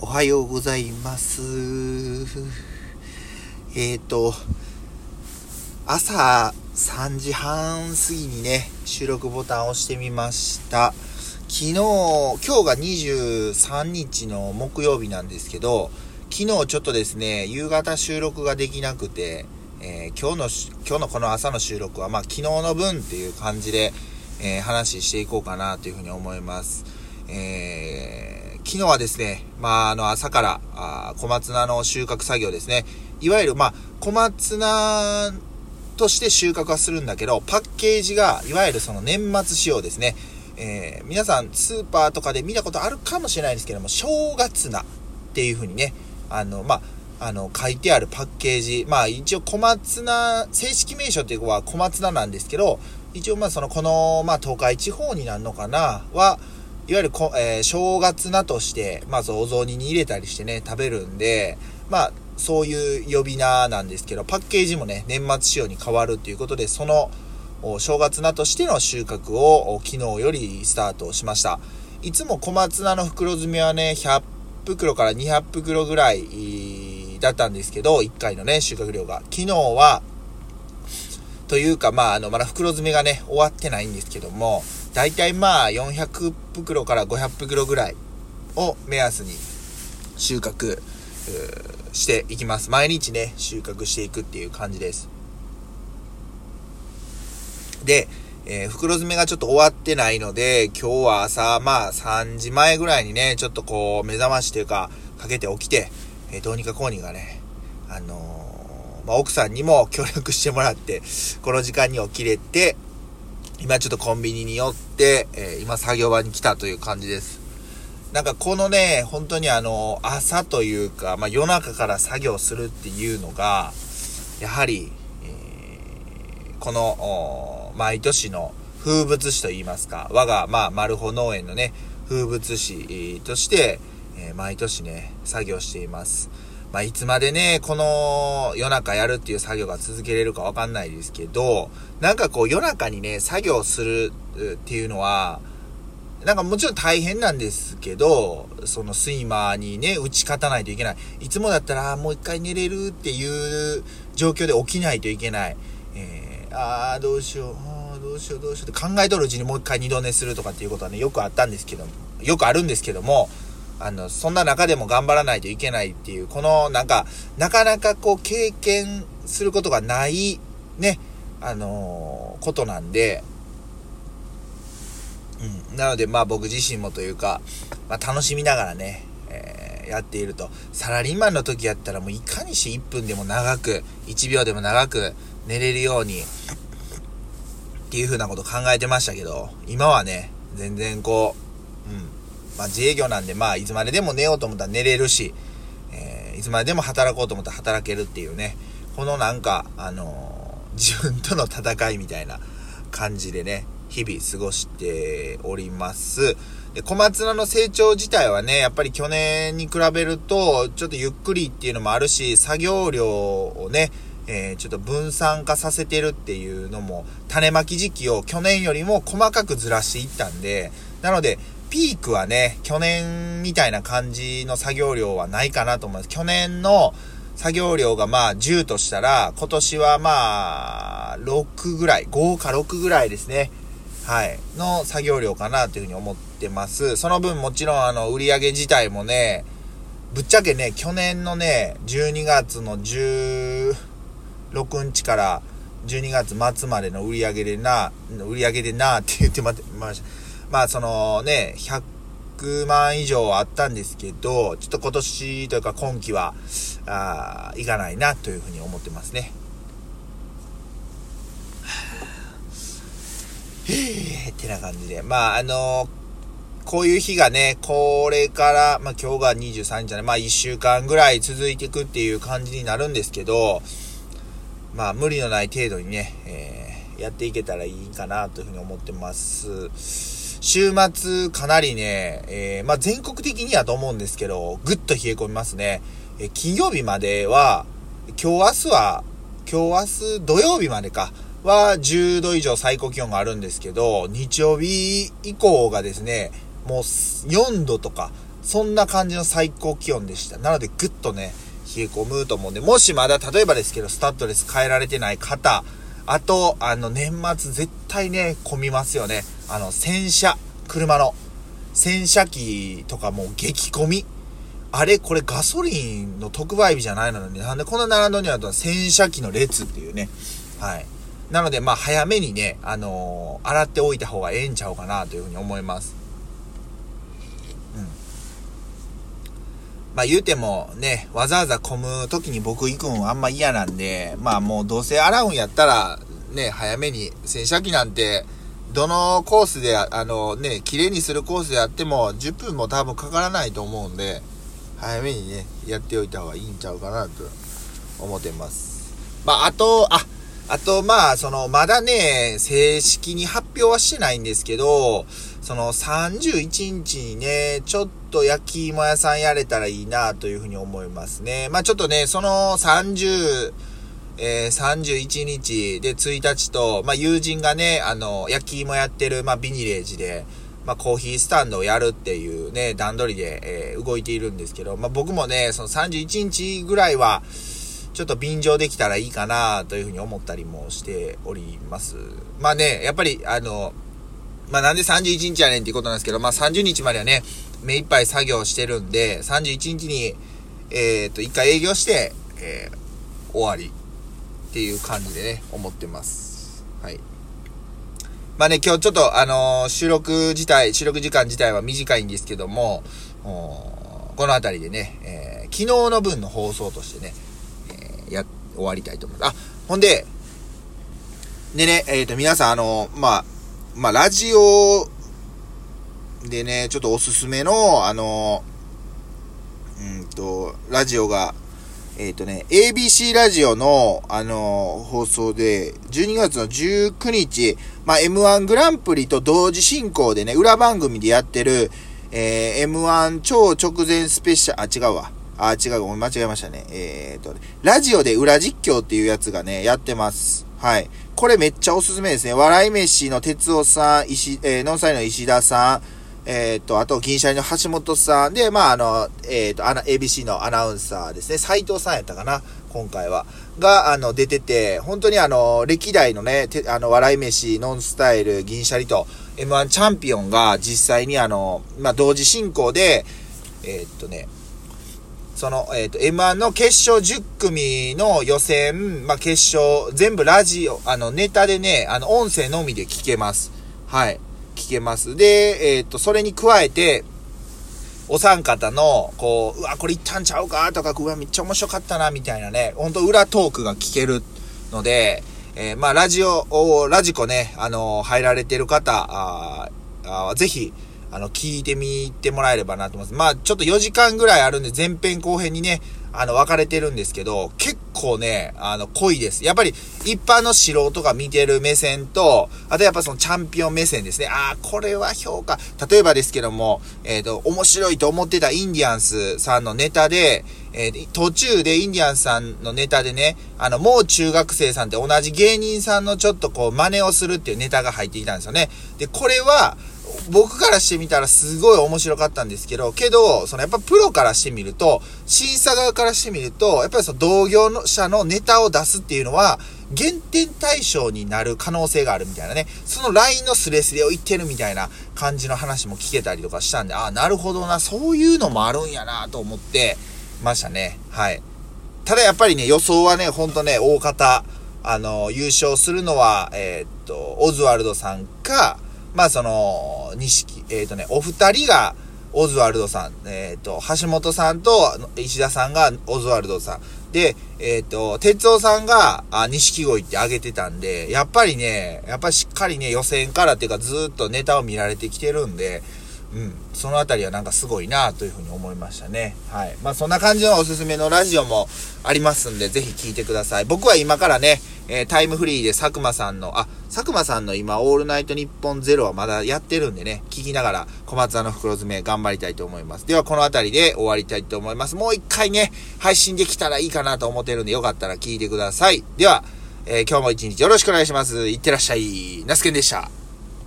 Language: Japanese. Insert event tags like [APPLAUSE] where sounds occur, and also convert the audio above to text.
おはようございます。えっ、ー、と、朝3時半過ぎにね、収録ボタンを押してみました。昨日、今日が23日の木曜日なんですけど、昨日ちょっとですね、夕方収録ができなくて、えー今日の、今日のこの朝の収録は、まあ昨日の分っていう感じで、えー話していこうかなというふうに思います。えー昨日はですね、まあ、あの、朝から、あ小松菜の収穫作業ですね。いわゆる、まあ、小松菜として収穫はするんだけど、パッケージが、いわゆるその年末仕様ですね。えー皆さん、スーパーとかで見たことあるかもしれないですけども、正月菜っていう風にね、あの、まあ、あの、書いてあるパッケージ。まあ、一応小松菜、正式名称っていうのは小松菜なんですけど、一応まあ、その、この、まあ、東海地方になるのかな、は、いわゆるこ、えー正月菜として、まずお雑煮に入れたりしてね、食べるんで、まあ、そういう呼び名なんですけど、パッケージもね、年末仕様に変わるということで、その、お正月菜としての収穫を昨日よりスタートしました。いつも小松菜の袋詰めはね、100袋から200袋ぐらいだったんですけど、1回のね、収穫量が。昨日は、というか、まあ、あの、まだ袋詰めがね、終わってないんですけども、だいたいまあ、400袋から500袋ぐらいを目安に収穫していきます。毎日ね、収穫していくっていう感じです。で、えー袋詰めがちょっと終わってないので、今日は朝、まあ3時前ぐらいにね、ちょっとこう、目覚ましというか、かけて起きて、えーどうにかこうにかね、あのーまあ、奥さんにも協力してもらって、この時間に起きれて、今ちょっとコンビニに寄って、えー今作業場に来たという感じです。なんかこのね、本当にあの、朝というか、まあ、夜中から作業するっていうのが、やはり、えーこの、毎年の風物詩といいますか、我が、まあ、マルホ農園のね、風物詩として、えー毎年ね、作業しています。まあ、いつまでね、この夜中やるっていう作業が続けれるかわかんないですけど、なんかこう夜中にね、作業するっていうのは、なんかもちろん大変なんですけど、そのスイマーにね、打ち勝たないといけない。いつもだったら、もう一回寝れるっていう状況で起きないといけない。えー、あーどうしよう、あーどうしようどうしようって考えとるうちにもう一回二度寝するとかっていうことはね、よくあったんですけど、よくあるんですけども、あの、そんな中でも頑張らないといけないっていう、このなんか、なかなかこう経験することがない、ね、あのーことなんで、うん、なのでまあ僕自身もというか、まあ、楽しみながらね、えーやっていると。サラリーマンの時やったらもういかにして1分でも長く1秒でも長く寝れるようにっていう風なこと考えてましたけど今はね全然こう、うん。まあ、自営業なんでまあいつまででも寝ようと思ったら寝れるし、えーいつまででも働こうと思ったら働けるっていうねこのなんかあのー [LAUGHS] 自分との戦いみたいな感じでね、日々過ごしております。で、小松菜の成長自体はね、やっぱり去年に比べると、ちょっとゆっくりっていうのもあるし、作業量をね、えーちょっと分散化させてるっていうのも、種まき時期を去年よりも細かくずらしていったんで、なので、ピークはね、去年みたいな感じの作業量はないかなと思います。去年の作業量がまあ10としたら、今年はまあ6ぐらい、5か6ぐらいですね。はい。の作業量かなというふうに思ってます。その分もちろんあの売り上げ自体もね、ぶっちゃけね、去年のね、12月の16日から12月末までの売り上げでな、売り上げでなって言ってまました。まあそのね、100万以上あったんですけど、ちょっと今年というか今期は、あーいかないなというふうに思ってますね。[SIGHS] へーってな感じで。まああのこういう日がね、これから、まあ今日が23日じゃない、まあ1週間ぐらい続いていくっていう感じになるんですけど、まあ無理のない程度にね、えーやっていけたらいいかなというふうに思ってます。週末かなりね、えーまあ全国的にはと思うんですけど、ぐっと冷え込みますね。え金曜日までは、今日明日は、今日明日土曜日までか、は10度以上最高気温があるんですけど、日曜日以降がですね、もう4度とかそんな感じの最高気温でした。なのでぐっとね、冷え込むと思うんで、もしまだ例えばですけど、スタッドレス変えられてない方、あと、あの、年末絶対ね、混みますよね。あの、洗車、車の。洗車機とかもう激混み。あれ、これガソリンの特売日じゃないのに、なんでこんな並んどんやと洗車機の列っていうね。はい。なので、まあ、早めにね、あのー、洗っておいた方がええんちゃうかなというふうに思います。うん。まあ、言うてもね、わざわざ混む時に僕行くんあんま嫌なんで、まあ、もうどうせ洗うんやったら、ね、早めに洗車機なんて、どのコースで、あのね、綺麗にするコースであっても、10分も多分かからないと思うんで、早めにね、やっておいた方がいいんちゃうかなと思ってます。まあ、あと、あ、あと、まあ、その、まだね、正式に発表はしてないんですけど、その31日にね、ちょっと焼き芋屋さんやれたらいいなというふうに思いますね。まあちょっとね、その30、えー、31日で1日と、まあ友人がね、あの、焼き芋やってる、まあビニレージで、まあ、コーヒースタンドをやるっていうね、段取りで、えー、動いているんですけど、まあ、僕もね、その31日ぐらいは、ちょっと便乗できたらいいかなというふうに思ったりもしております。まあね、やっぱり、あの、まあ、なんで31日やねんっていうことなんですけど、まあ、30日まではね、目いっぱい作業してるんで、31日に、えっ、と、一回営業して、えー、終わりっていう感じでね、思ってます。はい。まあね、今日ちょっと、あのー、収録自体、収録時間自体は短いんですけども、この辺りでね、えー、昨日の分の放送としてね、や、終わりたいと思います。あ、ほんで、でね、えっ、ー、と、皆さん、あのまあ、まあ、ラジオでね、ちょっとおすすめの、あのうんと、ラジオが、えっ、ー、とね、ABC ラジオの、あの、放送で、12月の19日、まあ、M1 グランプリと同時進行でね、裏番組でやってる、えー、M1 超直前スペシャル、あ、違うわ。あ、違う、間違えましたね。えっ、と、ラジオで裏実況っていうやつがね、やってます。はい。これめっちゃおすすめですね。笑い飯の哲夫さん、石、えー、ノンサイの石田さん、えっ、と、あと、銀シャリの橋本さんで、まあ、あの、えっ、ー、と、ABC のアナウンサーですね、斎藤さんやったかな、今回は。が、あの、出てて、本当にあの、歴代のね、てあの、笑い飯、ノンスタイル、銀シャリと、M1 チャンピオンが実際にあの、まあ、同時進行で、えー、っとね、その、えっ、と、M1 の決勝10組の予選、まあ、決勝、全部ラジオ、あの、ネタでね、あの、音声のみで聞けます。はい。聞けます。で、えっ、ー、と、それに加えて、お三方の、こう、うわ、これいったんちゃうか？とか、うわ、めっちゃ面白かったな、みたいなね、ほんと裏トークが聞けるので、えー、まあ、ラジオ、ラジコね、あの、入られてる方、ああぜひ、あの、聞いてみてもらえればなと思います。まあ、ちょっと4時間ぐらいあるんで、前編後編にね、あの、分かれてるんですけど、結構ね、あの、濃いです。やっぱり、一般の素人が見てる目線と、あとやっぱそのチャンピオン目線ですね。ああ、これは評価。例えばですけども、えっ、ー、と、面白いと思ってたインディアンスさんのネタで、えー、途中でインディアンスさんのネタでね、あの、もう中学生さんって同じ芸人さんのちょっとこう、真似をするっていうネタが入っていたんですよね。で、これは、僕からしてみたらすごい面白かったんですけど、けど、そのやっぱプロからしてみると、審査側からしてみると、やっぱりその同業者のネタを出すっていうのは、減点対象になる可能性があるみたいなね。そのラインのスレスレを言ってるみたいな感じの話も聞けたりとかしたんで、ああ、なるほどな、そういうのもあるんやなと思ってましたね。はい。ただやっぱりね、予想はね、ほんとね、大方、あの、優勝するのは、えー、っと、オズワルドさんか、まあその、錦、えっ、ー、とね、お二人が、オズワルドさん、えっ、ー、と、橋本さんと石田さんがオズワルドさん。で、えっ、ー、と、哲夫さんが、あ、錦鯉ってあげてたんで、やっぱりね、やっぱりしっかりね、予選からっていうかずっとネタを見られてきてるんで、うん、そのあたりはなんかすごいなというふうに思いましたね。はい。まあそんな感じのおすすめのラジオもありますんで、ぜひ聞いてください。僕は今からね、えー、タイムフリーで佐久間さんの、あ、佐久間さんの今、オールナイトニッポンゼロはまだやってるんでね、聞きながら小松菜の袋詰め頑張りたいと思います。では、この辺りで終わりたいと思います。もう一回ね、配信できたらいいかなと思ってるんで、よかったら聞いてください。では、えー、今日も一日よろしくお願いします。いってらっしゃい。ナスケンでした。